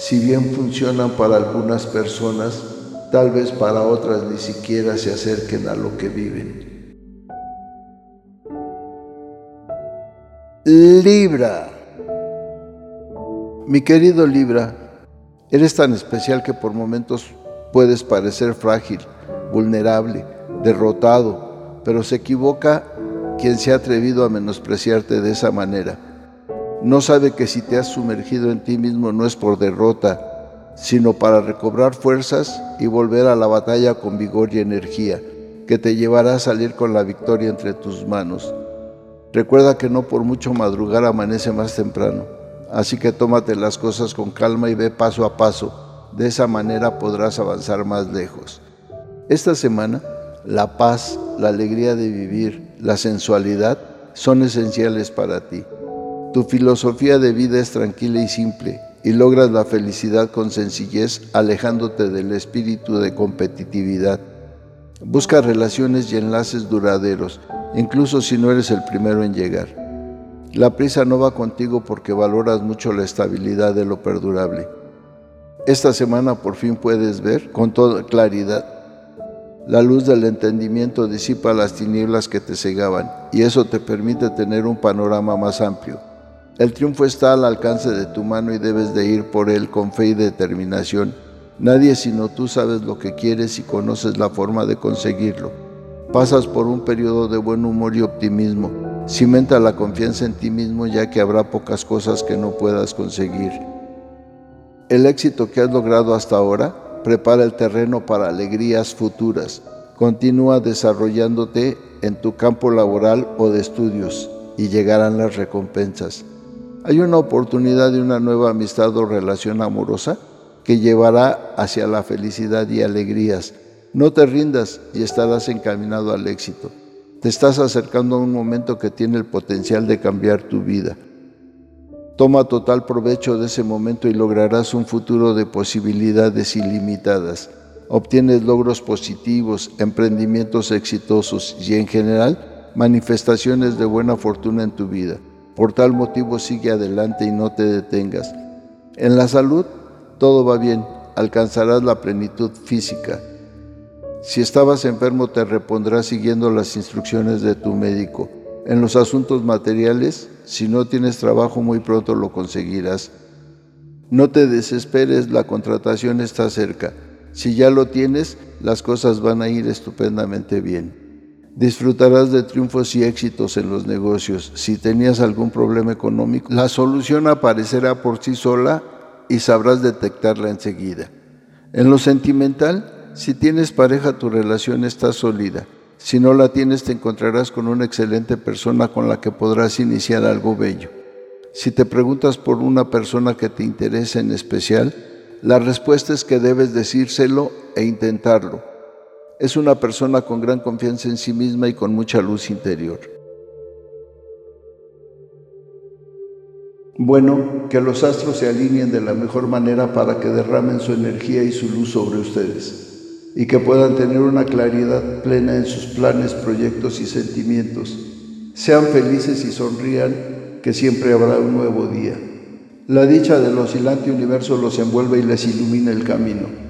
si bien funcionan para algunas personas, tal vez para otras ni siquiera se acerquen a lo que viven. Libra. Mi querido Libra, eres tan especial que por momentos puedes parecer frágil, vulnerable, derrotado, pero se equivoca quien se ha atrevido a menospreciarte de esa manera. No sabe que si te has sumergido en ti mismo no es por derrota, sino para recobrar fuerzas y volver a la batalla con vigor y energía, que te llevará a salir con la victoria entre tus manos. Recuerda que no por mucho madrugar amanece más temprano, así que tómate las cosas con calma y ve paso a paso. De esa manera podrás avanzar más lejos. Esta semana, la paz, la alegría de vivir, la sensualidad son esenciales para ti. Tu filosofía de vida es tranquila y simple y logras la felicidad con sencillez alejándote del espíritu de competitividad. Busca relaciones y enlaces duraderos incluso si no eres el primero en llegar. La prisa no va contigo porque valoras mucho la estabilidad de lo perdurable. Esta semana por fin puedes ver con toda claridad. La luz del entendimiento disipa las tinieblas que te cegaban y eso te permite tener un panorama más amplio. El triunfo está al alcance de tu mano y debes de ir por él con fe y determinación. Nadie sino tú sabes lo que quieres y conoces la forma de conseguirlo. Pasas por un periodo de buen humor y optimismo. Cimenta la confianza en ti mismo ya que habrá pocas cosas que no puedas conseguir. El éxito que has logrado hasta ahora prepara el terreno para alegrías futuras. Continúa desarrollándote en tu campo laboral o de estudios y llegarán las recompensas. Hay una oportunidad de una nueva amistad o relación amorosa que llevará hacia la felicidad y alegrías no te rindas y estarás encaminado al éxito. Te estás acercando a un momento que tiene el potencial de cambiar tu vida. Toma total provecho de ese momento y lograrás un futuro de posibilidades ilimitadas. Obtienes logros positivos, emprendimientos exitosos y en general manifestaciones de buena fortuna en tu vida. Por tal motivo sigue adelante y no te detengas. En la salud todo va bien, alcanzarás la plenitud física si estabas enfermo te repondrás siguiendo las instrucciones de tu médico. En los asuntos materiales, si no tienes trabajo muy pronto lo conseguirás. No te desesperes, la contratación está cerca. Si ya lo tienes, las cosas van a ir estupendamente bien. Disfrutarás de triunfos y éxitos en los negocios. Si tenías algún problema económico, la solución aparecerá por sí sola y sabrás detectarla enseguida. En lo sentimental, si tienes pareja, tu relación está sólida. Si no la tienes, te encontrarás con una excelente persona con la que podrás iniciar algo bello. Si te preguntas por una persona que te interesa en especial, la respuesta es que debes decírselo e intentarlo. Es una persona con gran confianza en sí misma y con mucha luz interior. Bueno, que los astros se alineen de la mejor manera para que derramen su energía y su luz sobre ustedes y que puedan tener una claridad plena en sus planes, proyectos y sentimientos. Sean felices y sonrían, que siempre habrá un nuevo día. La dicha del oscilante universo los envuelve y les ilumina el camino.